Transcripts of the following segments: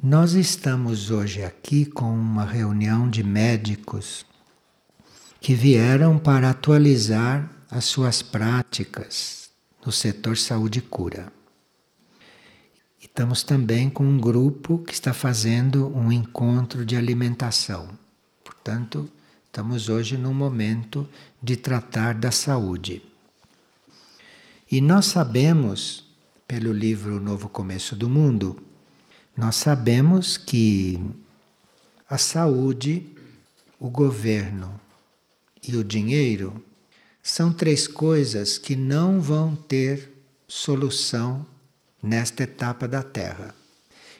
Nós estamos hoje aqui com uma reunião de médicos que vieram para atualizar as suas práticas no setor saúde e cura. Estamos também com um grupo que está fazendo um encontro de alimentação. Portanto, estamos hoje num momento de tratar da saúde. E nós sabemos, pelo livro Novo Começo do Mundo, nós sabemos que a saúde, o governo e o dinheiro são três coisas que não vão ter solução nesta etapa da Terra.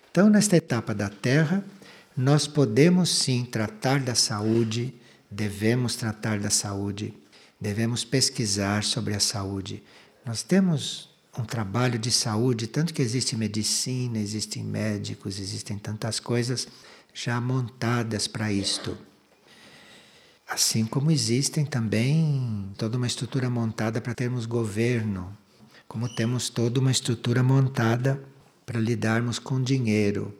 Então, nesta etapa da Terra, nós podemos sim tratar da saúde, devemos tratar da saúde, devemos pesquisar sobre a saúde. Nós temos um trabalho de saúde, tanto que existe medicina, existem médicos, existem tantas coisas já montadas para isto. Assim como existem também toda uma estrutura montada para termos governo, como temos toda uma estrutura montada para lidarmos com dinheiro.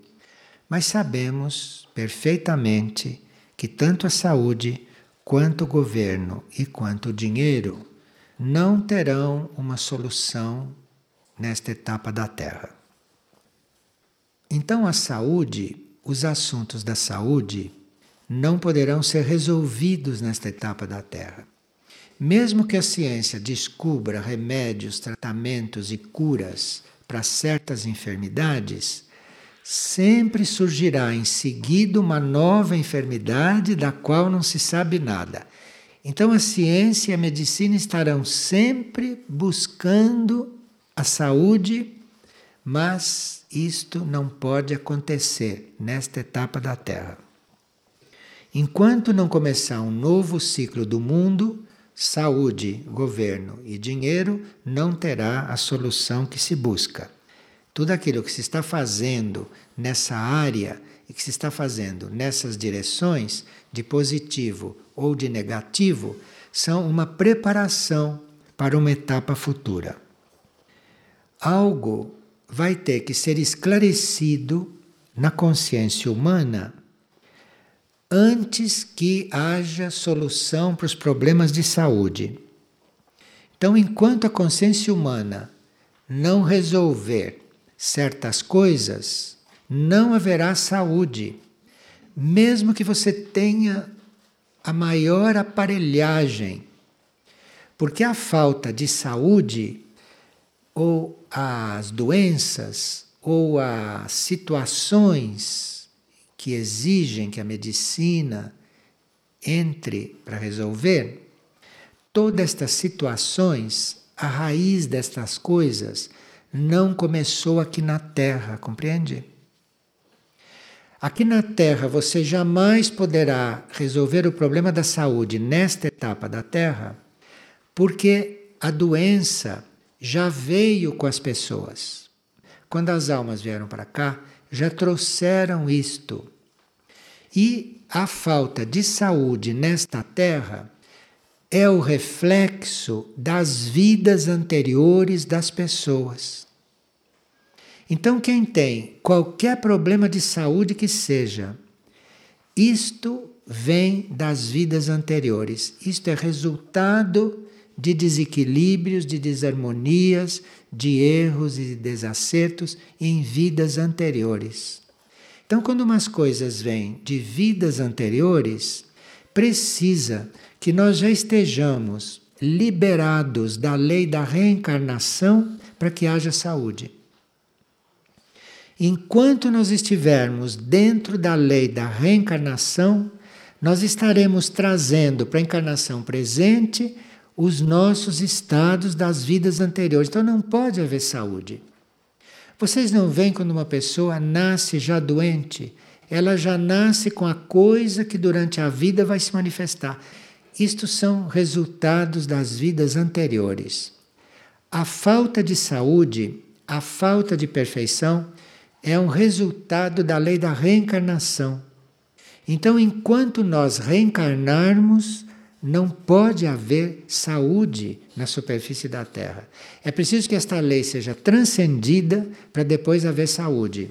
Mas sabemos perfeitamente que tanto a saúde, quanto o governo e quanto o dinheiro não terão uma solução nesta etapa da Terra. Então, a saúde, os assuntos da saúde, não poderão ser resolvidos nesta etapa da Terra. Mesmo que a ciência descubra remédios, tratamentos e curas para certas enfermidades, sempre surgirá em seguida uma nova enfermidade da qual não se sabe nada. Então a ciência e a medicina estarão sempre buscando a saúde, mas isto não pode acontecer nesta etapa da Terra. Enquanto não começar um novo ciclo do mundo, saúde, governo e dinheiro não terá a solução que se busca. Tudo aquilo que se está fazendo nessa área e que se está fazendo nessas direções, de positivo ou de negativo, são uma preparação para uma etapa futura algo vai ter que ser esclarecido na consciência humana antes que haja solução para os problemas de saúde. Então, enquanto a consciência humana não resolver certas coisas, não haverá saúde. Mesmo que você tenha a maior aparelhagem, porque a falta de saúde ou as doenças ou as situações que exigem que a medicina entre para resolver, todas estas situações, a raiz destas coisas não começou aqui na Terra, compreende? Aqui na Terra você jamais poderá resolver o problema da saúde nesta etapa da Terra, porque a doença já veio com as pessoas. Quando as almas vieram para cá, já trouxeram isto. E a falta de saúde nesta terra é o reflexo das vidas anteriores das pessoas. Então, quem tem qualquer problema de saúde que seja, isto vem das vidas anteriores. Isto é resultado de desequilíbrios, de desarmonias, de erros e de desacertos em vidas anteriores. Então, quando umas coisas vêm de vidas anteriores, precisa que nós já estejamos liberados da lei da reencarnação para que haja saúde. Enquanto nós estivermos dentro da lei da reencarnação, nós estaremos trazendo para a encarnação presente os nossos estados das vidas anteriores. Então não pode haver saúde. Vocês não veem quando uma pessoa nasce já doente, ela já nasce com a coisa que durante a vida vai se manifestar. Isto são resultados das vidas anteriores. A falta de saúde, a falta de perfeição, é um resultado da lei da reencarnação. Então, enquanto nós reencarnarmos, não pode haver saúde na superfície da Terra. É preciso que esta lei seja transcendida para depois haver saúde.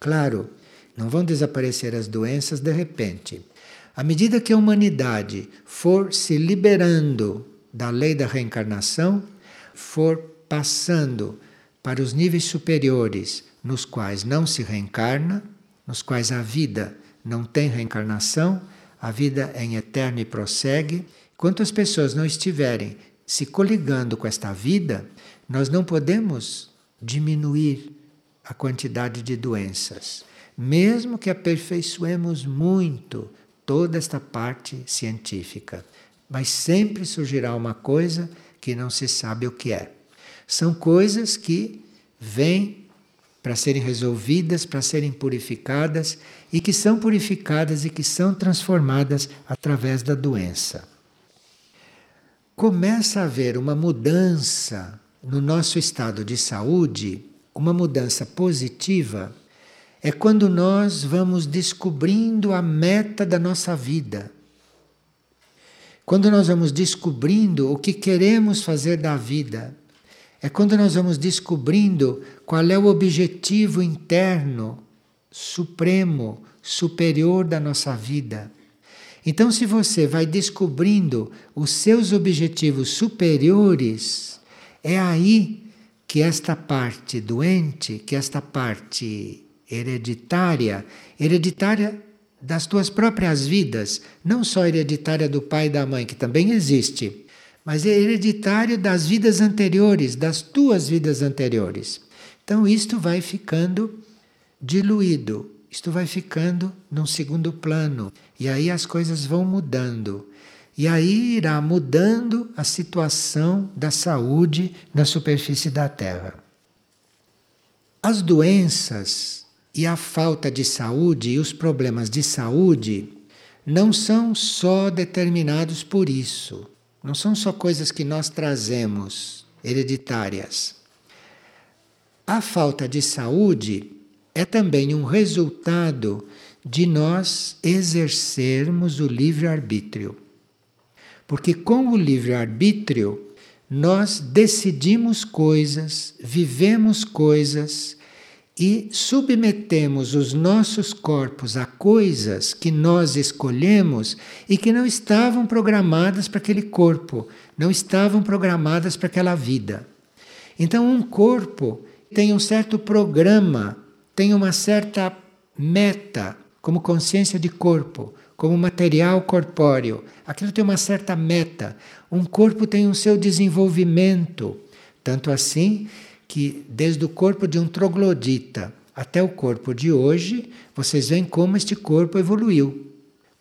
Claro, não vão desaparecer as doenças de repente. À medida que a humanidade for se liberando da lei da reencarnação, for passando para os níveis superiores nos quais não se reencarna, nos quais a vida não tem reencarnação, a vida é em eterno e prossegue. Enquanto as pessoas não estiverem se coligando com esta vida, nós não podemos diminuir a quantidade de doenças, mesmo que aperfeiçoemos muito toda esta parte científica. Mas sempre surgirá uma coisa que não se sabe o que é. São coisas que vêm para serem resolvidas, para serem purificadas e que são purificadas e que são transformadas através da doença. Começa a haver uma mudança no nosso estado de saúde, uma mudança positiva, é quando nós vamos descobrindo a meta da nossa vida. Quando nós vamos descobrindo o que queremos fazer da vida. É quando nós vamos descobrindo qual é o objetivo interno, supremo, superior da nossa vida. Então, se você vai descobrindo os seus objetivos superiores, é aí que esta parte doente, que esta parte hereditária, hereditária das tuas próprias vidas, não só hereditária do pai e da mãe, que também existe, mas é hereditária das vidas anteriores, das tuas vidas anteriores. Então isto vai ficando diluído, isto vai ficando num segundo plano, e aí as coisas vão mudando. E aí irá mudando a situação da saúde na superfície da Terra. As doenças e a falta de saúde e os problemas de saúde não são só determinados por isso. Não são só coisas que nós trazemos hereditárias. A falta de saúde é também um resultado de nós exercermos o livre-arbítrio. Porque com o livre-arbítrio nós decidimos coisas, vivemos coisas e submetemos os nossos corpos a coisas que nós escolhemos e que não estavam programadas para aquele corpo, não estavam programadas para aquela vida. Então, um corpo tem um certo programa, tem uma certa meta, como consciência de corpo como material corpóreo. Aquilo tem uma certa meta. Um corpo tem um seu desenvolvimento. Tanto assim que, desde o corpo de um troglodita até o corpo de hoje, vocês veem como este corpo evoluiu,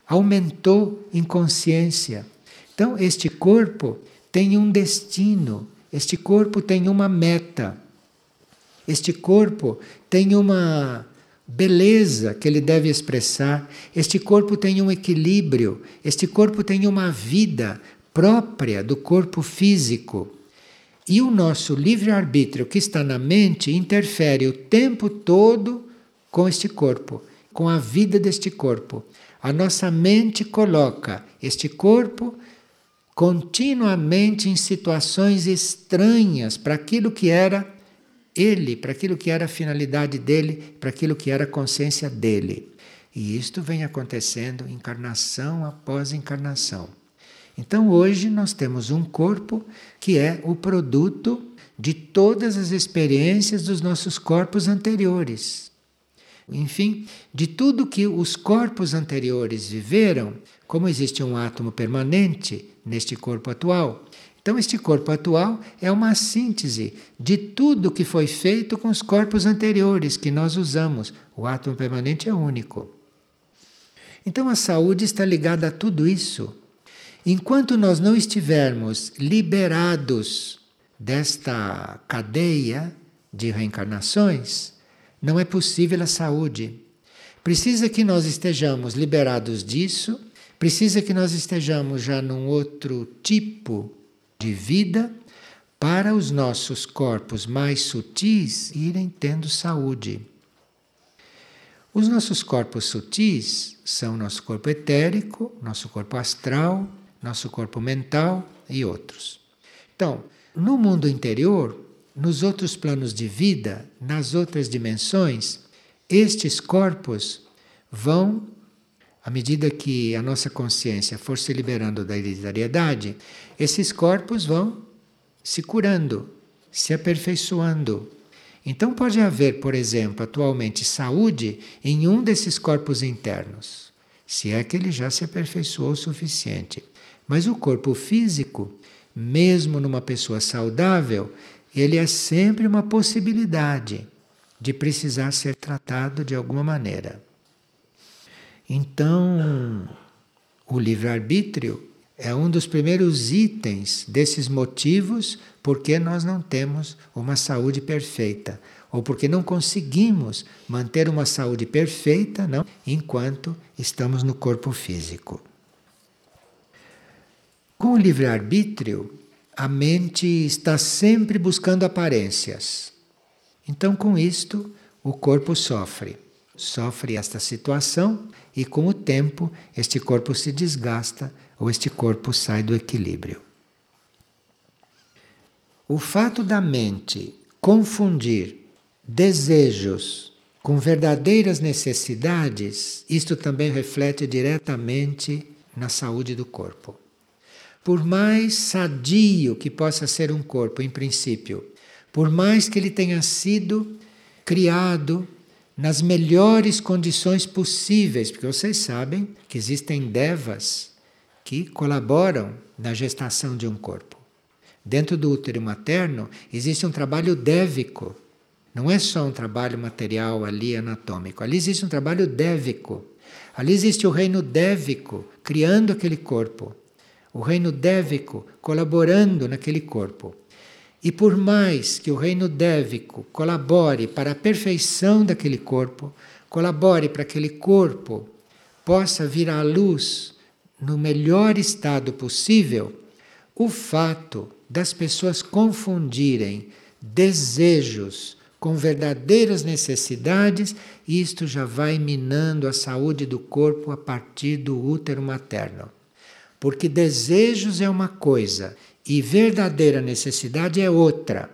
aumentou em consciência. Então, este corpo tem um destino, este corpo tem uma meta, este corpo tem uma beleza que ele deve expressar. Este corpo tem um equilíbrio, este corpo tem uma vida própria do corpo físico. E o nosso livre-arbítrio que está na mente interfere o tempo todo com este corpo, com a vida deste corpo. A nossa mente coloca este corpo continuamente em situações estranhas para aquilo que era ele, para aquilo que era a finalidade dele, para aquilo que era a consciência dele. E isto vem acontecendo encarnação após encarnação. Então hoje nós temos um corpo que é o produto de todas as experiências dos nossos corpos anteriores. Enfim, de tudo que os corpos anteriores viveram, como existe um átomo permanente neste corpo atual, então, este corpo atual é uma síntese de tudo que foi feito com os corpos anteriores que nós usamos. O átomo permanente é único. Então, a saúde está ligada a tudo isso. Enquanto nós não estivermos liberados desta cadeia de reencarnações, não é possível a saúde. Precisa que nós estejamos liberados disso, precisa que nós estejamos já num outro tipo de vida para os nossos corpos mais sutis irem tendo saúde. Os nossos corpos sutis são nosso corpo etérico, nosso corpo astral, nosso corpo mental e outros. Então, no mundo interior, nos outros planos de vida, nas outras dimensões, estes corpos vão, à medida que a nossa consciência for se liberando da hereditariedade, esses corpos vão se curando, se aperfeiçoando. Então pode haver, por exemplo, atualmente saúde em um desses corpos internos, se é que ele já se aperfeiçoou o suficiente. Mas o corpo físico, mesmo numa pessoa saudável, ele é sempre uma possibilidade de precisar ser tratado de alguma maneira. Então, o livre-arbítrio é um dos primeiros itens desses motivos porque nós não temos uma saúde perfeita ou porque não conseguimos manter uma saúde perfeita, não, enquanto estamos no corpo físico. Com o livre-arbítrio, a mente está sempre buscando aparências. Então, com isto, o corpo sofre. Sofre esta situação e, com o tempo, este corpo se desgasta ou este corpo sai do equilíbrio. O fato da mente confundir desejos com verdadeiras necessidades, isto também reflete diretamente na saúde do corpo. Por mais sadio que possa ser um corpo, em princípio, por mais que ele tenha sido criado nas melhores condições possíveis, porque vocês sabem que existem devas que colaboram na gestação de um corpo. Dentro do útero materno existe um trabalho dévico. Não é só um trabalho material ali anatômico. Ali existe um trabalho dévico. Ali existe o reino dévico criando aquele corpo. O reino dévico colaborando naquele corpo. E por mais que o reino dévico colabore para a perfeição daquele corpo, colabore para que aquele corpo possa vir à luz no melhor estado possível, o fato das pessoas confundirem desejos com verdadeiras necessidades, isto já vai minando a saúde do corpo a partir do útero materno. Porque desejos é uma coisa e verdadeira necessidade é outra.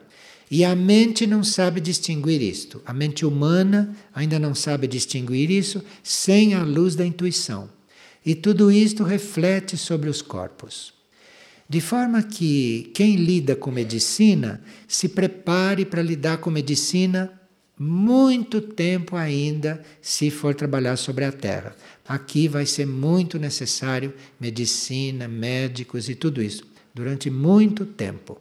E a mente não sabe distinguir isto. A mente humana ainda não sabe distinguir isso sem a luz da intuição. E tudo isto reflete sobre os corpos. De forma que quem lida com medicina se prepare para lidar com medicina muito tempo ainda, se for trabalhar sobre a Terra. Aqui vai ser muito necessário medicina, médicos e tudo isso durante muito tempo.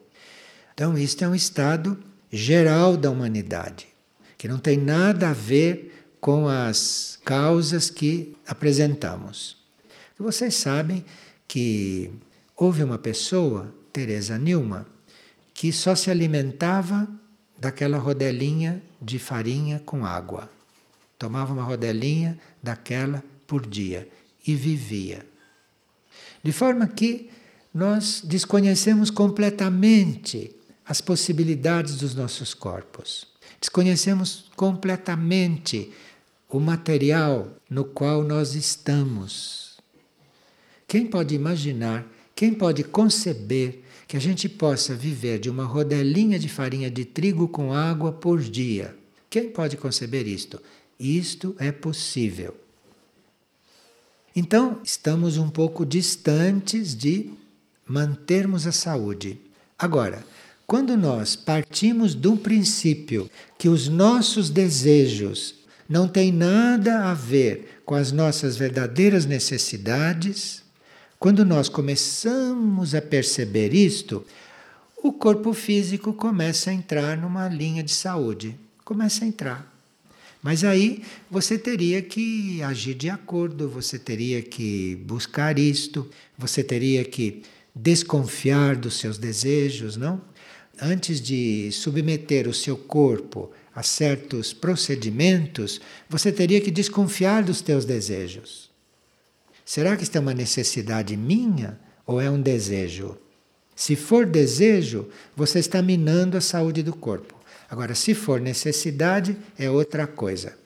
Então, isto é um estado geral da humanidade, que não tem nada a ver com as causas que apresentamos. Vocês sabem que houve uma pessoa, Teresa Nilma, que só se alimentava daquela rodelinha de farinha com água. Tomava uma rodelinha daquela por dia e vivia. De forma que nós desconhecemos completamente as possibilidades dos nossos corpos. Desconhecemos completamente o material no qual nós estamos. Quem pode imaginar, quem pode conceber que a gente possa viver de uma rodelinha de farinha de trigo com água por dia? Quem pode conceber isto? Isto é possível. Então, estamos um pouco distantes de mantermos a saúde. Agora, quando nós partimos do princípio que os nossos desejos não têm nada a ver com as nossas verdadeiras necessidades, quando nós começamos a perceber isto, o corpo físico começa a entrar numa linha de saúde. Começa a entrar. Mas aí você teria que agir de acordo, você teria que buscar isto, você teria que desconfiar dos seus desejos, não? Antes de submeter o seu corpo a certos procedimentos, você teria que desconfiar dos teus desejos. Será que isto é uma necessidade minha ou é um desejo? Se for desejo, você está minando a saúde do corpo. Agora, se for necessidade, é outra coisa.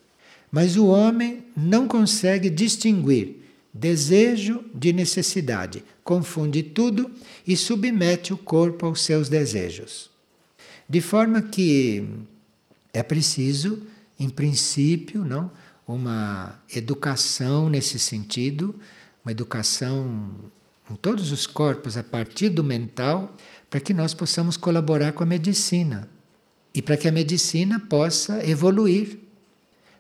Mas o homem não consegue distinguir desejo de necessidade confunde tudo e submete o corpo aos seus desejos. De forma que é preciso em princípio, não, uma educação nesse sentido, uma educação em todos os corpos a partir do mental, para que nós possamos colaborar com a medicina e para que a medicina possa evoluir,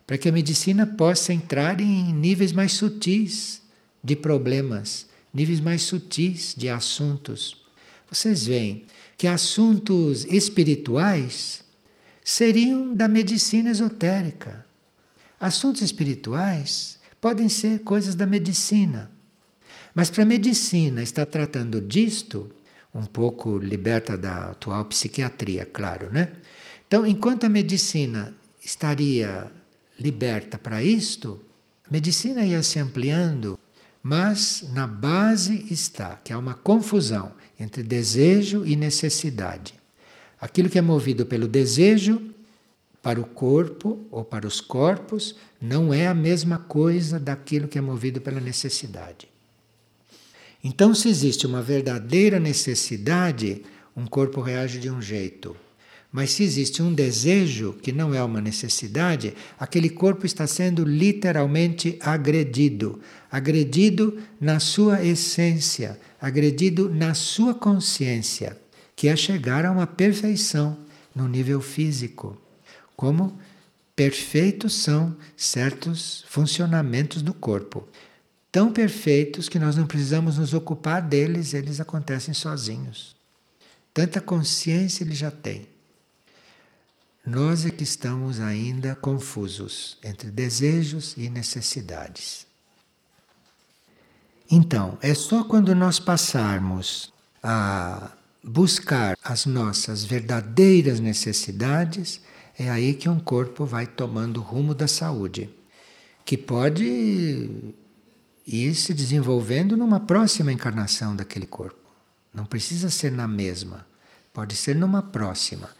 para que a medicina possa entrar em níveis mais sutis de problemas, níveis mais sutis de assuntos. Vocês veem que assuntos espirituais seriam da medicina esotérica. Assuntos espirituais podem ser coisas da medicina. Mas para a medicina estar tratando disto, um pouco liberta da atual psiquiatria, claro, né? Então, enquanto a medicina estaria liberta para isto, a medicina ia se ampliando, mas na base está que há uma confusão entre desejo e necessidade. Aquilo que é movido pelo desejo para o corpo ou para os corpos não é a mesma coisa daquilo que é movido pela necessidade. Então, se existe uma verdadeira necessidade, um corpo reage de um jeito. Mas se existe um desejo que não é uma necessidade, aquele corpo está sendo literalmente agredido agredido na sua essência, agredido na sua consciência, que é chegar a uma perfeição no nível físico. Como perfeitos são certos funcionamentos do corpo tão perfeitos que nós não precisamos nos ocupar deles, eles acontecem sozinhos. Tanta consciência ele já tem. Nós é que estamos ainda confusos entre desejos e necessidades. Então, é só quando nós passarmos a buscar as nossas verdadeiras necessidades, é aí que um corpo vai tomando o rumo da saúde, que pode e se desenvolvendo numa próxima encarnação daquele corpo. Não precisa ser na mesma, pode ser numa próxima.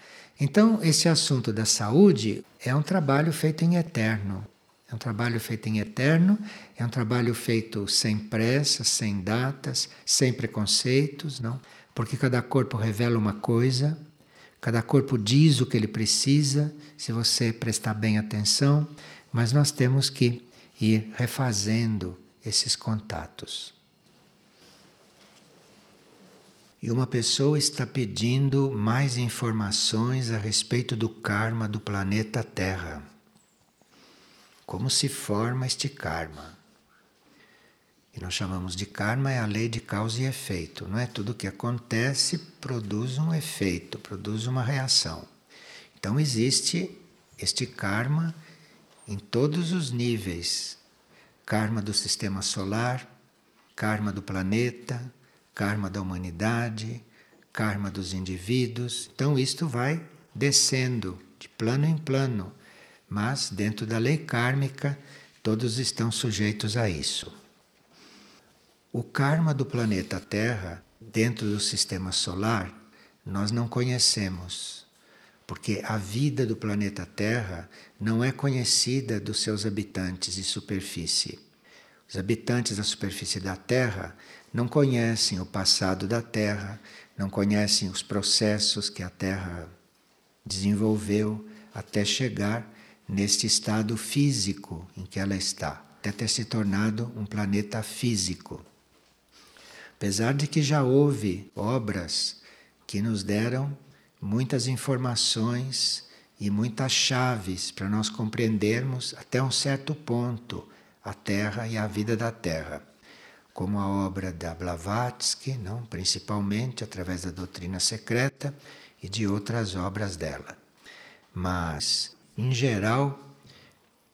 Então, esse assunto da saúde é um trabalho feito em eterno. É um trabalho feito em eterno, é um trabalho feito sem pressa, sem datas, sem preconceitos, não? Porque cada corpo revela uma coisa, cada corpo diz o que ele precisa, se você prestar bem atenção, mas nós temos que ir refazendo esses contatos. E uma pessoa está pedindo mais informações a respeito do karma do planeta Terra. Como se forma este karma? E nós chamamos de karma é a lei de causa e efeito, não é? Tudo que acontece produz um efeito, produz uma reação. Então existe este karma em todos os níveis karma do sistema solar, karma do planeta, karma da humanidade, karma dos indivíduos. Então isto vai descendo de plano em plano, mas dentro da lei kármica todos estão sujeitos a isso. O karma do planeta Terra, dentro do sistema solar, nós não conhecemos, porque a vida do planeta Terra não é conhecida dos seus habitantes de superfície. Os habitantes da superfície da Terra não conhecem o passado da Terra, não conhecem os processos que a Terra desenvolveu até chegar neste estado físico em que ela está, até ter se tornado um planeta físico. Apesar de que já houve obras que nos deram muitas informações e muitas chaves para nós compreendermos até um certo ponto a Terra e a vida da Terra, como a obra da Blavatsky, não, principalmente através da doutrina secreta e de outras obras dela. Mas, em geral,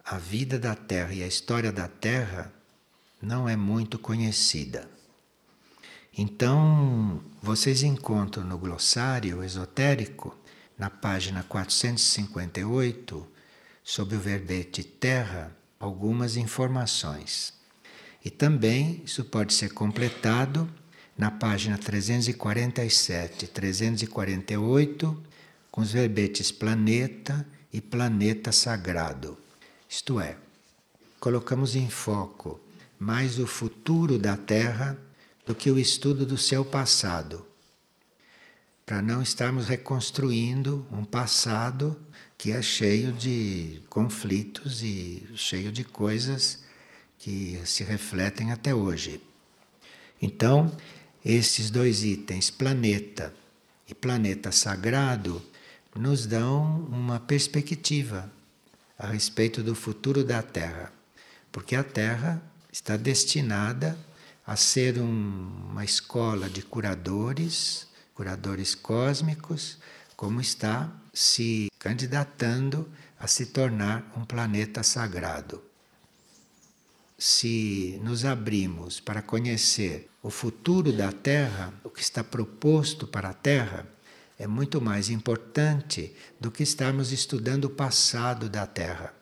a vida da Terra e a história da Terra não é muito conhecida. Então, vocês encontram no glossário esotérico na página 458, sob o verbete terra, algumas informações. E também isso pode ser completado na página 347 348 com os verbetes planeta e planeta sagrado. Isto é, colocamos em foco mais o futuro da Terra do que o estudo do seu passado para não estarmos reconstruindo um passado que é cheio de conflitos e cheio de coisas que se refletem até hoje. Então, esses dois itens, planeta e planeta sagrado, nos dão uma perspectiva a respeito do futuro da Terra, porque a Terra está destinada a ser um, uma escola de curadores, curadores cósmicos, como está se candidatando a se tornar um planeta sagrado. Se nos abrimos para conhecer o futuro da Terra, o que está proposto para a Terra, é muito mais importante do que estarmos estudando o passado da Terra.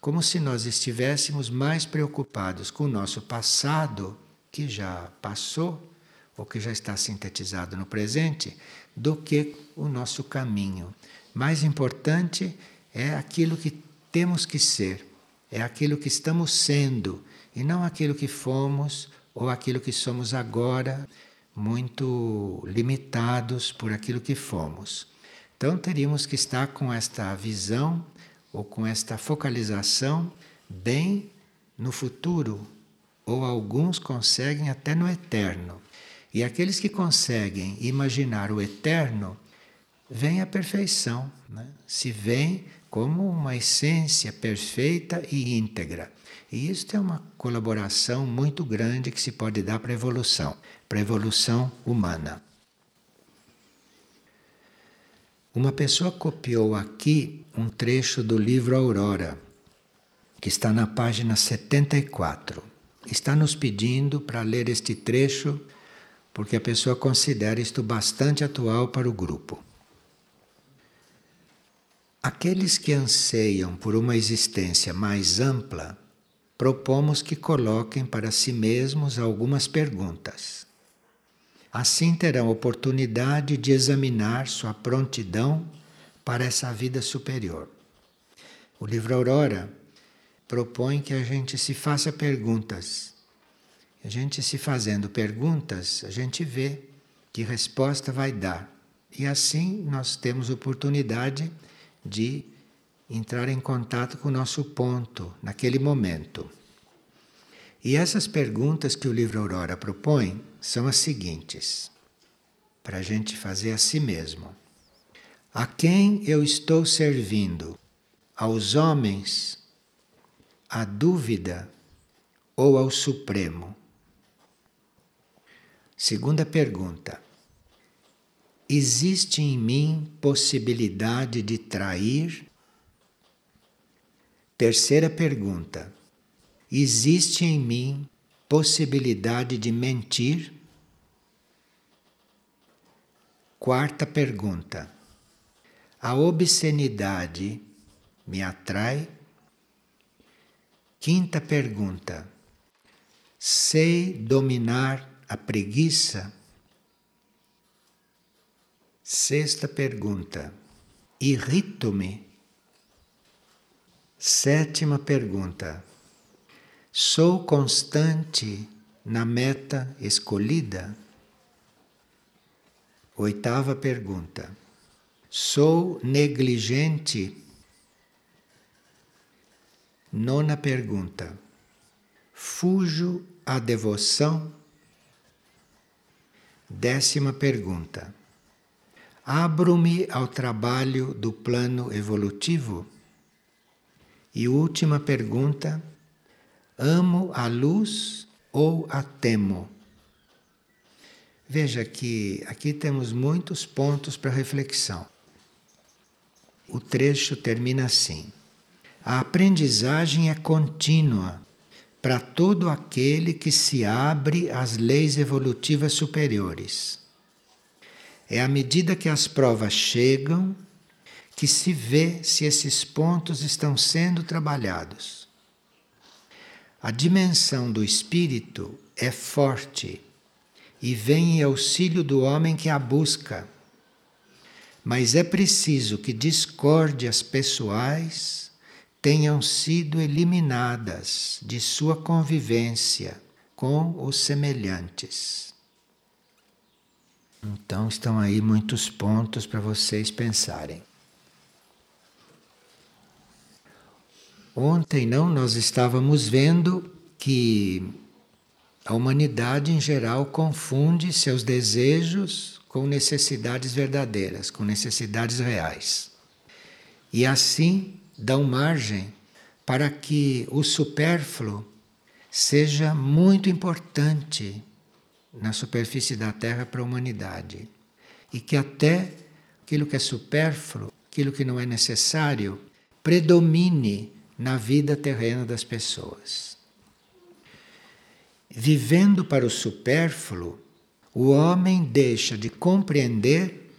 Como se nós estivéssemos mais preocupados com o nosso passado, que já passou, ou que já está sintetizado no presente, do que o nosso caminho. Mais importante é aquilo que temos que ser, é aquilo que estamos sendo, e não aquilo que fomos ou aquilo que somos agora, muito limitados por aquilo que fomos. Então teríamos que estar com esta visão ou com esta focalização bem no futuro, ou alguns conseguem até no eterno. E aqueles que conseguem imaginar o eterno, vem a perfeição, né? se vem como uma essência perfeita e íntegra. E isso é uma colaboração muito grande que se pode dar para a evolução, para a evolução humana. Uma pessoa copiou aqui um trecho do livro Aurora, que está na página 74. Está nos pedindo para ler este trecho, porque a pessoa considera isto bastante atual para o grupo. Aqueles que anseiam por uma existência mais ampla, propomos que coloquem para si mesmos algumas perguntas. Assim terão oportunidade de examinar sua prontidão para essa vida superior. O livro Aurora propõe que a gente se faça perguntas. A gente se fazendo perguntas, a gente vê que resposta vai dar. E assim nós temos oportunidade de entrar em contato com o nosso ponto naquele momento. E essas perguntas que o livro Aurora propõe são as seguintes, para a gente fazer a si mesmo. A quem eu estou servindo? Aos homens? À dúvida ou ao Supremo? Segunda pergunta. Existe em mim possibilidade de trair? Terceira pergunta. Existe em mim possibilidade de mentir? Quarta pergunta. A obscenidade me atrai? Quinta pergunta. Sei dominar a preguiça? Sexta pergunta: Irrito-me? Sétima pergunta: Sou constante na meta escolhida? Oitava pergunta: Sou negligente? Nona pergunta: Fujo à devoção? Décima pergunta: Abro-me ao trabalho do plano evolutivo? E última pergunta: amo a luz ou a temo? Veja que aqui temos muitos pontos para reflexão. O trecho termina assim: A aprendizagem é contínua para todo aquele que se abre às leis evolutivas superiores é à medida que as provas chegam que se vê se esses pontos estão sendo trabalhados. A dimensão do espírito é forte e vem em auxílio do homem que a busca. Mas é preciso que discórdias pessoais tenham sido eliminadas de sua convivência com os semelhantes. Então estão aí muitos pontos para vocês pensarem. Ontem não nós estávamos vendo que a humanidade em geral confunde seus desejos com necessidades verdadeiras, com necessidades reais. E assim dão margem para que o supérfluo seja muito importante na superfície da Terra para a humanidade. E que até aquilo que é supérfluo, aquilo que não é necessário, predomine na vida terrena das pessoas. Vivendo para o supérfluo, o homem deixa de compreender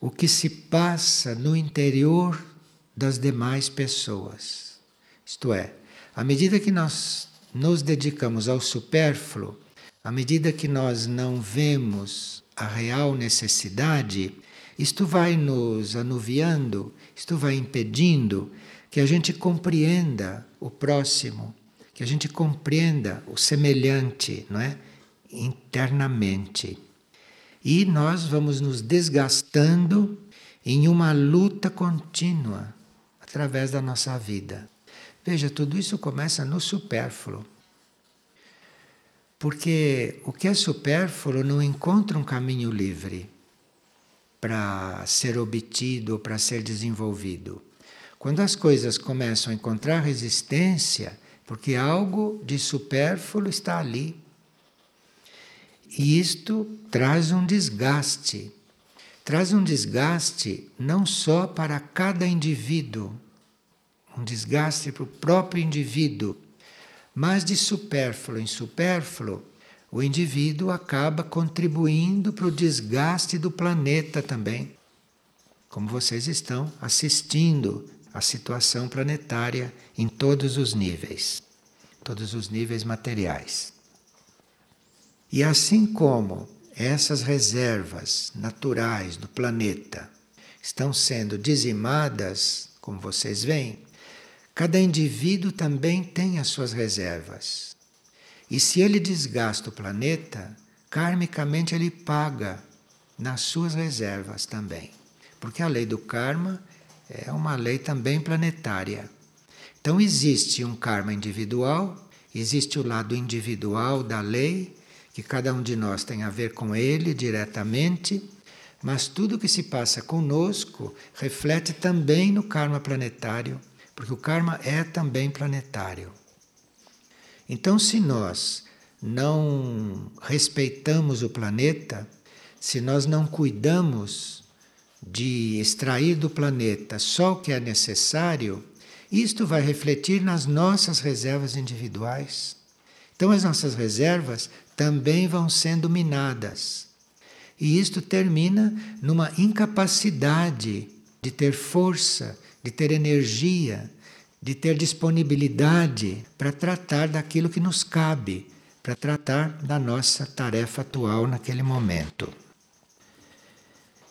o que se passa no interior das demais pessoas. Isto é, à medida que nós nos dedicamos ao supérfluo, à medida que nós não vemos a real necessidade, isto vai nos anuviando, isto vai impedindo que a gente compreenda o próximo, que a gente compreenda o semelhante, não é? Internamente. E nós vamos nos desgastando em uma luta contínua através da nossa vida. Veja, tudo isso começa no supérfluo. Porque o que é supérfluo não encontra um caminho livre para ser obtido ou para ser desenvolvido. Quando as coisas começam a encontrar resistência, porque algo de supérfluo está ali. E isto traz um desgaste. Traz um desgaste não só para cada indivíduo, um desgaste para o próprio indivíduo, mas de supérfluo em supérfluo, o indivíduo acaba contribuindo para o desgaste do planeta também. Como vocês estão assistindo a situação planetária em todos os níveis, todos os níveis materiais. E assim como essas reservas naturais do planeta estão sendo dizimadas, como vocês veem, Cada indivíduo também tem as suas reservas. E se ele desgasta o planeta, karmicamente ele paga nas suas reservas também. Porque a lei do karma é uma lei também planetária. Então existe um karma individual, existe o lado individual da lei, que cada um de nós tem a ver com ele diretamente, mas tudo que se passa conosco reflete também no karma planetário porque o karma é também planetário. Então, se nós não respeitamos o planeta, se nós não cuidamos de extrair do planeta só o que é necessário, isto vai refletir nas nossas reservas individuais. Então, as nossas reservas também vão sendo minadas. E isto termina numa incapacidade de ter força de ter energia, de ter disponibilidade para tratar daquilo que nos cabe, para tratar da nossa tarefa atual naquele momento.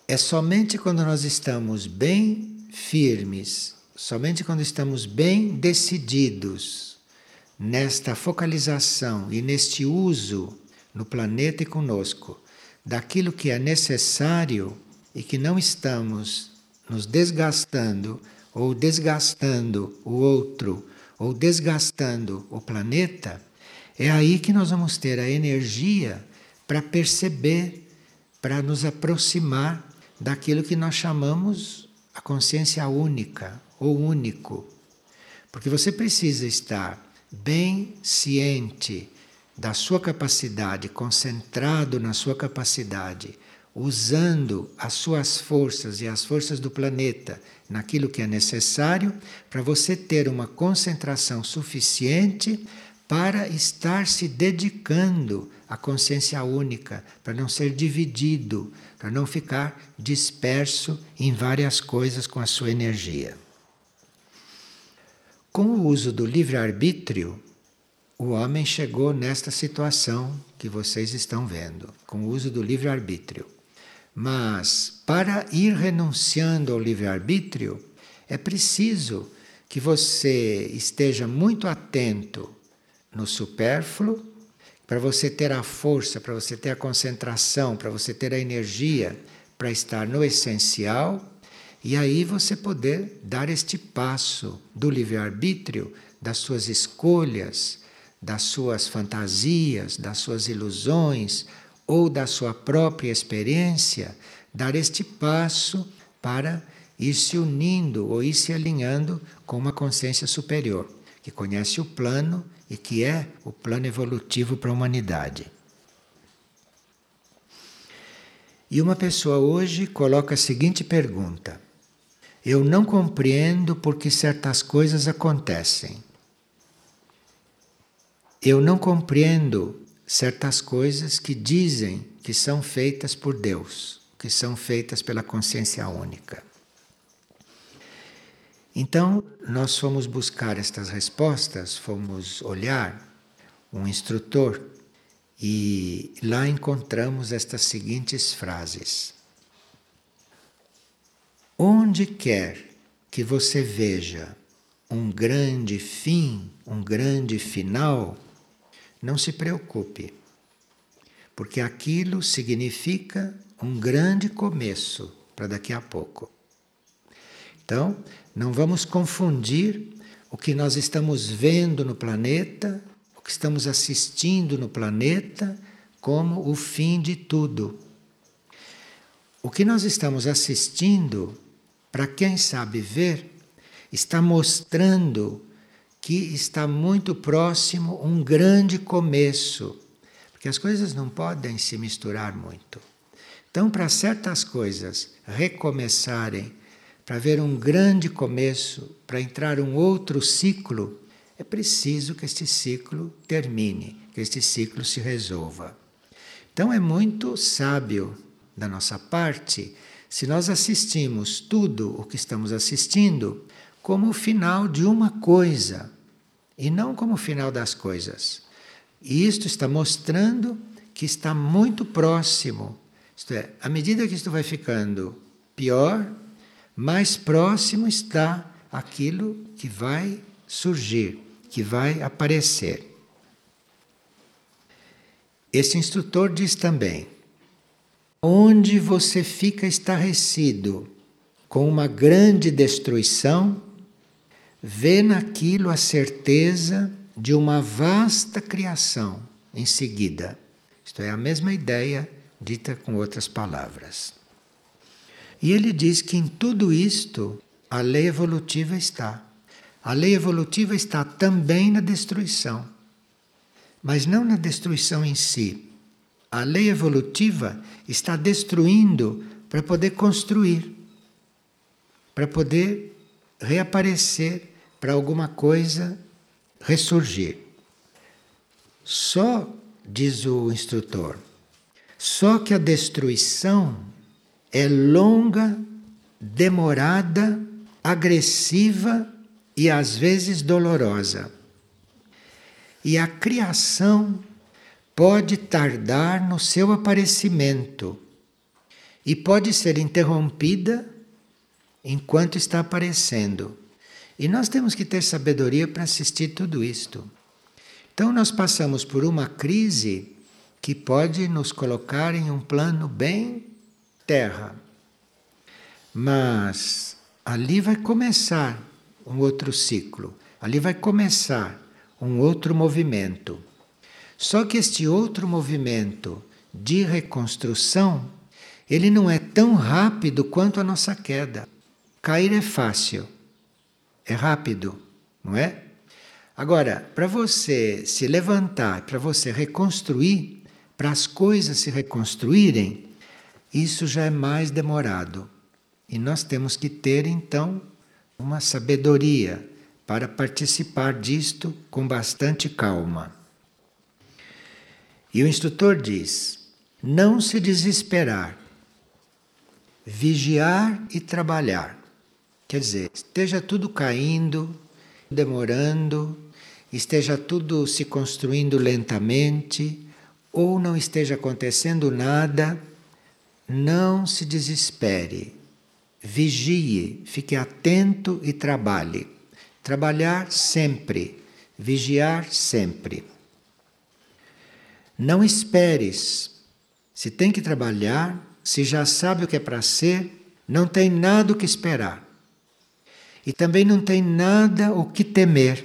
É somente quando nós estamos bem firmes, somente quando estamos bem decididos nesta focalização e neste uso no planeta e conosco daquilo que é necessário e que não estamos nos desgastando ou desgastando o outro, ou desgastando o planeta, é aí que nós vamos ter a energia para perceber, para nos aproximar daquilo que nós chamamos a consciência única ou único. Porque você precisa estar bem ciente da sua capacidade, concentrado na sua capacidade usando as suas forças e as forças do planeta naquilo que é necessário para você ter uma concentração suficiente para estar se dedicando à consciência única, para não ser dividido, para não ficar disperso em várias coisas com a sua energia. Com o uso do livre-arbítrio, o homem chegou nesta situação que vocês estão vendo, com o uso do livre-arbítrio. Mas para ir renunciando ao livre-arbítrio, é preciso que você esteja muito atento no supérfluo, para você ter a força, para você ter a concentração, para você ter a energia para estar no essencial, e aí você poder dar este passo do livre-arbítrio das suas escolhas, das suas fantasias, das suas ilusões ou da sua própria experiência, dar este passo para ir se unindo ou ir se alinhando com uma consciência superior, que conhece o plano e que é o plano evolutivo para a humanidade. E uma pessoa hoje coloca a seguinte pergunta: Eu não compreendo por que certas coisas acontecem. Eu não compreendo certas coisas que dizem que são feitas por Deus, que são feitas pela consciência única. Então, nós fomos buscar estas respostas, fomos olhar um instrutor e lá encontramos estas seguintes frases: Onde quer que você veja um grande fim, um grande final, não se preocupe, porque aquilo significa um grande começo para daqui a pouco. Então, não vamos confundir o que nós estamos vendo no planeta, o que estamos assistindo no planeta, como o fim de tudo. O que nós estamos assistindo, para quem sabe ver, está mostrando que está muito próximo um grande começo, porque as coisas não podem se misturar muito. Então, para certas coisas recomeçarem, para ver um grande começo, para entrar um outro ciclo, é preciso que este ciclo termine, que este ciclo se resolva. Então é muito sábio da nossa parte se nós assistimos tudo o que estamos assistindo como o final de uma coisa e não como o final das coisas. E isto está mostrando que está muito próximo. Isto é, à medida que isto vai ficando pior, mais próximo está aquilo que vai surgir, que vai aparecer. Este instrutor diz também: onde você fica estarrecido com uma grande destruição, vê naquilo a certeza de uma vasta criação em seguida. Isto é a mesma ideia dita com outras palavras. E ele diz que em tudo isto a lei evolutiva está. A lei evolutiva está também na destruição, mas não na destruição em si. A lei evolutiva está destruindo para poder construir, para poder reaparecer para alguma coisa ressurgir. Só, diz o instrutor, só que a destruição é longa, demorada, agressiva e às vezes dolorosa. E a criação pode tardar no seu aparecimento e pode ser interrompida enquanto está aparecendo. E nós temos que ter sabedoria para assistir tudo isto. Então, nós passamos por uma crise que pode nos colocar em um plano bem terra. Mas ali vai começar um outro ciclo, ali vai começar um outro movimento. Só que este outro movimento de reconstrução, ele não é tão rápido quanto a nossa queda. Cair é fácil, é rápido, não é? Agora, para você se levantar, para você reconstruir, para as coisas se reconstruírem, isso já é mais demorado. E nós temos que ter então uma sabedoria para participar disto com bastante calma. E o instrutor diz: não se desesperar, vigiar e trabalhar. Quer dizer, esteja tudo caindo, demorando, esteja tudo se construindo lentamente, ou não esteja acontecendo nada, não se desespere. Vigie, fique atento e trabalhe. Trabalhar sempre, vigiar sempre. Não esperes. Se tem que trabalhar, se já sabe o que é para ser, não tem nada o que esperar. E também não tem nada o que temer.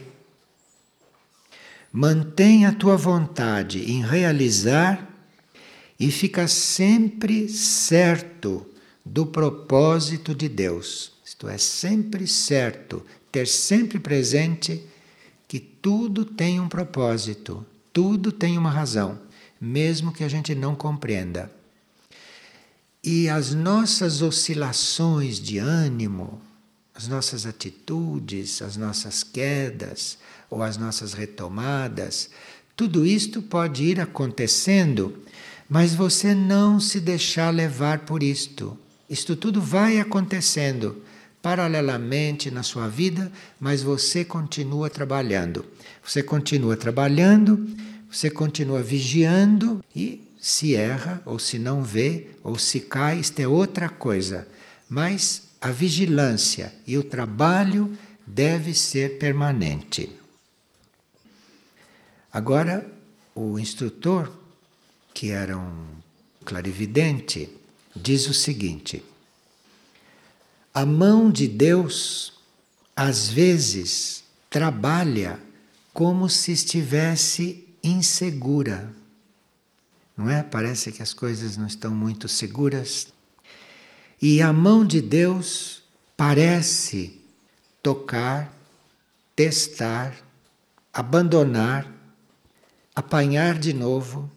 Mantém a tua vontade em realizar e fica sempre certo do propósito de Deus. Isto é, sempre certo, ter sempre presente que tudo tem um propósito, tudo tem uma razão, mesmo que a gente não compreenda. E as nossas oscilações de ânimo, as nossas atitudes, as nossas quedas ou as nossas retomadas, tudo isto pode ir acontecendo, mas você não se deixar levar por isto. Isto tudo vai acontecendo paralelamente na sua vida, mas você continua trabalhando. Você continua trabalhando, você continua vigiando e se erra, ou se não vê, ou se cai, isto é outra coisa. Mas a vigilância e o trabalho deve ser permanente. Agora, o instrutor, que era um clarividente, diz o seguinte: a mão de Deus às vezes trabalha como se estivesse insegura. Não é? Parece que as coisas não estão muito seguras. E a mão de Deus parece tocar, testar, abandonar, apanhar de novo,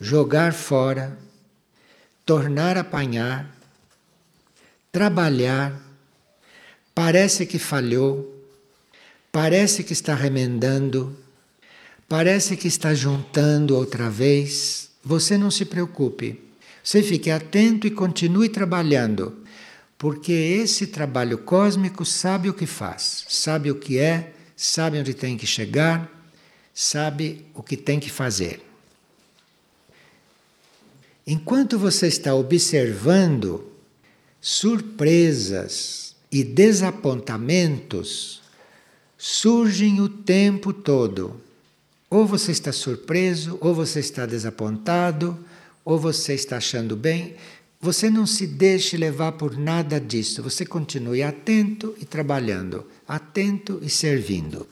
jogar fora, tornar a apanhar, trabalhar, parece que falhou, parece que está remendando, parece que está juntando outra vez. Você não se preocupe. Você fique atento e continue trabalhando, porque esse trabalho cósmico sabe o que faz, sabe o que é, sabe onde tem que chegar, sabe o que tem que fazer. Enquanto você está observando surpresas e desapontamentos surgem o tempo todo. Ou você está surpreso, ou você está desapontado, ou você está achando bem. Você não se deixe levar por nada disso. Você continue atento e trabalhando, atento e servindo.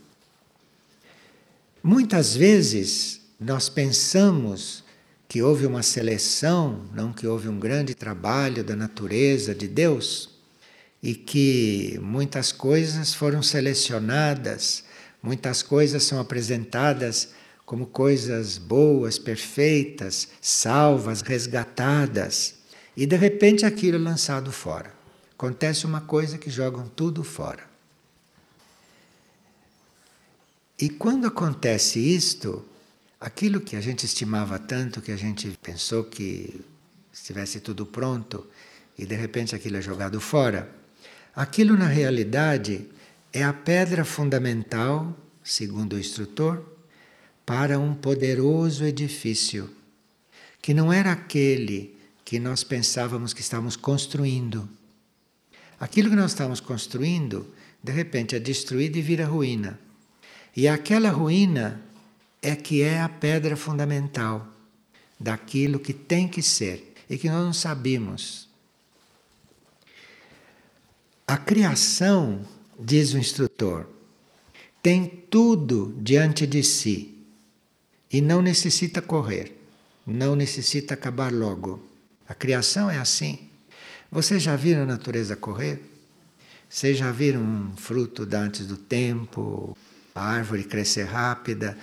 Muitas vezes nós pensamos que houve uma seleção, não que houve um grande trabalho da natureza, de Deus, e que muitas coisas foram selecionadas, muitas coisas são apresentadas como coisas boas, perfeitas, salvas, resgatadas, e de repente aquilo é lançado fora. Acontece uma coisa que jogam tudo fora. E quando acontece isto, Aquilo que a gente estimava tanto, que a gente pensou que estivesse tudo pronto e de repente aquilo é jogado fora, aquilo na realidade é a pedra fundamental, segundo o instrutor, para um poderoso edifício, que não era aquele que nós pensávamos que estávamos construindo. Aquilo que nós estávamos construindo, de repente é destruído e vira ruína. E aquela ruína é que é a pedra fundamental daquilo que tem que ser e que nós não sabemos. A criação, diz o instrutor, tem tudo diante de si e não necessita correr, não necessita acabar logo. A criação é assim. Vocês já viram a natureza correr? Vocês já viram um fruto antes do tempo, a árvore crescer rápida?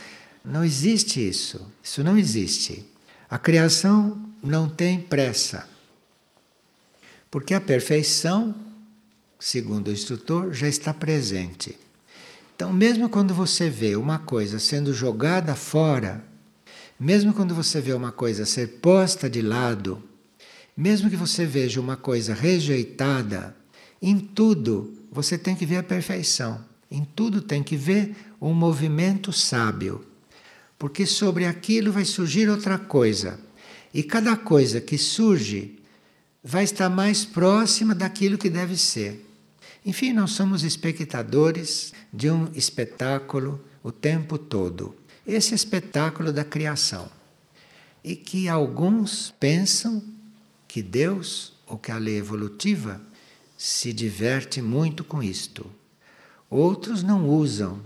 Não existe isso. Isso não existe. A criação não tem pressa. Porque a perfeição, segundo o instrutor, já está presente. Então, mesmo quando você vê uma coisa sendo jogada fora, mesmo quando você vê uma coisa ser posta de lado, mesmo que você veja uma coisa rejeitada, em tudo você tem que ver a perfeição. Em tudo tem que ver um movimento sábio porque sobre aquilo vai surgir outra coisa. E cada coisa que surge vai estar mais próxima daquilo que deve ser. Enfim, nós somos espectadores de um espetáculo o tempo todo. Esse espetáculo da criação. E que alguns pensam que Deus, ou que a lei evolutiva, se diverte muito com isto. Outros não usam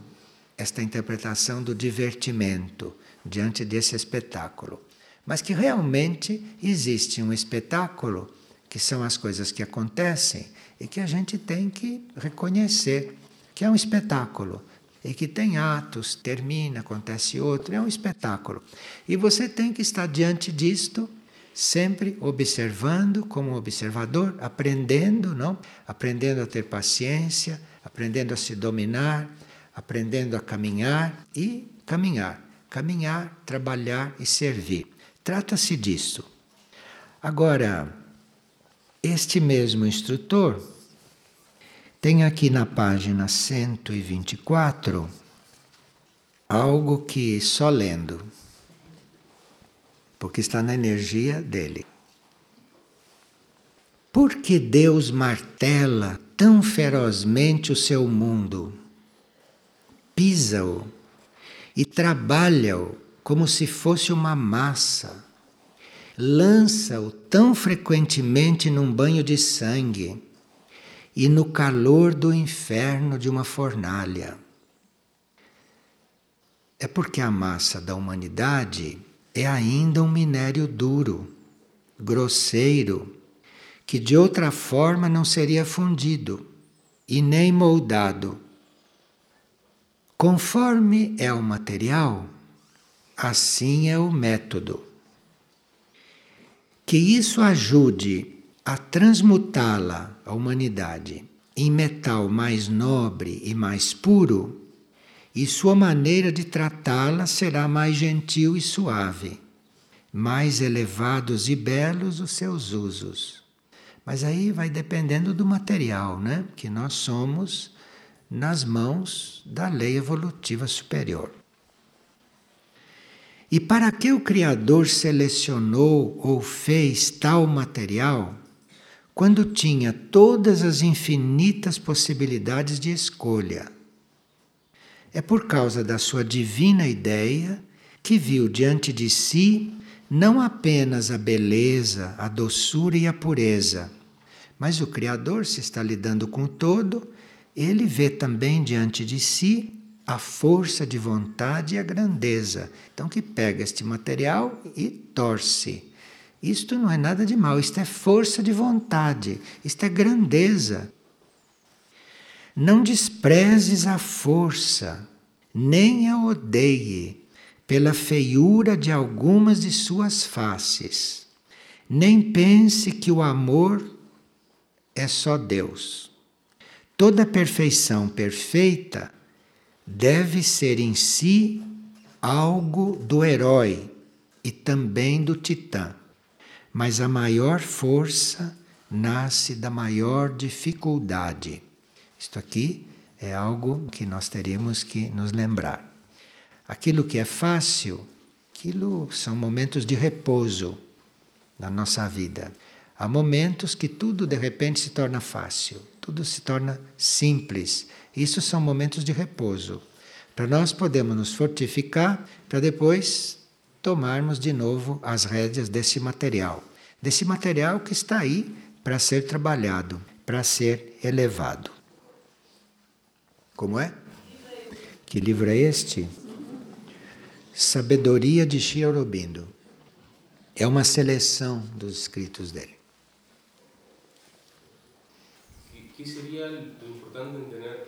esta interpretação do divertimento diante desse espetáculo. Mas que realmente existe um espetáculo, que são as coisas que acontecem e que a gente tem que reconhecer que é um espetáculo e que tem atos, termina, acontece outro, é um espetáculo. E você tem que estar diante disto, sempre observando como observador, aprendendo, não? Aprendendo a ter paciência, aprendendo a se dominar, aprendendo a caminhar e caminhar, caminhar, trabalhar e servir. Trata-se disso. Agora, este mesmo instrutor tem aqui na página 124 algo que só lendo, porque está na energia dele. Por que Deus martela tão ferozmente o seu mundo? Pisa-o e trabalha-o como se fosse uma massa. Lança-o tão frequentemente num banho de sangue e no calor do inferno de uma fornalha. É porque a massa da humanidade é ainda um minério duro, grosseiro, que de outra forma não seria fundido e nem moldado. Conforme é o material, assim é o método. Que isso ajude a transmutá-la, a humanidade, em metal mais nobre e mais puro, e sua maneira de tratá-la será mais gentil e suave, mais elevados e belos os seus usos. Mas aí vai dependendo do material, né? Que nós somos nas mãos da lei evolutiva superior. E para que o Criador selecionou ou fez tal material, quando tinha todas as infinitas possibilidades de escolha. É por causa da sua divina ideia que viu diante de si não apenas a beleza, a doçura e a pureza, mas o Criador se está lidando com todo, ele vê também diante de si a força de vontade e a grandeza. Então, que pega este material e torce isto não é nada de mal, isto é força de vontade, isto é grandeza. Não desprezes a força, nem a odeie pela feiura de algumas de suas faces. Nem pense que o amor é só Deus. Toda perfeição perfeita deve ser em si algo do herói e também do titã mas a maior força nasce da maior dificuldade. Isto aqui é algo que nós teríamos que nos lembrar. Aquilo que é fácil, aquilo são momentos de repouso na nossa vida. Há momentos que tudo de repente se torna fácil, tudo se torna simples. Isso são momentos de repouso. Para nós podemos nos fortificar para depois tomarmos de novo as rédeas desse material, desse material que está aí para ser trabalhado, para ser elevado. Como é? Que livro é este? Sabedoria de Aurobindo. É uma seleção dos escritos dele. Que seria o importante em ter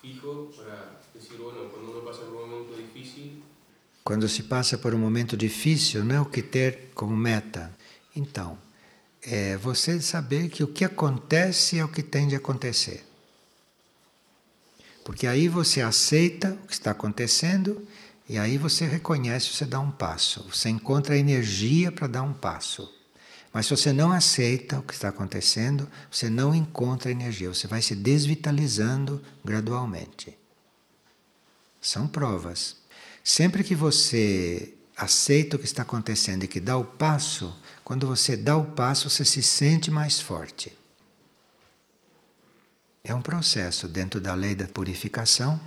fijo para dizer, bueno, quando uno passa por um momento difícil, quando se passa por um momento difícil, não é o que ter como meta. Então, é você saber que o que acontece é o que tem de acontecer. Porque aí você aceita o que está acontecendo e aí você reconhece, você dá um passo. Você encontra energia para dar um passo. Mas se você não aceita o que está acontecendo, você não encontra energia, você vai se desvitalizando gradualmente. São provas. Sempre que você aceita o que está acontecendo e que dá o passo, quando você dá o passo, você se sente mais forte. É um processo dentro da lei da purificação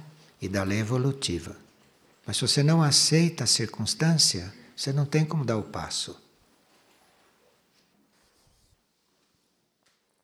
e da lei evolutiva. Mas se você não aceita a circunstância, você não tem como dar o passo.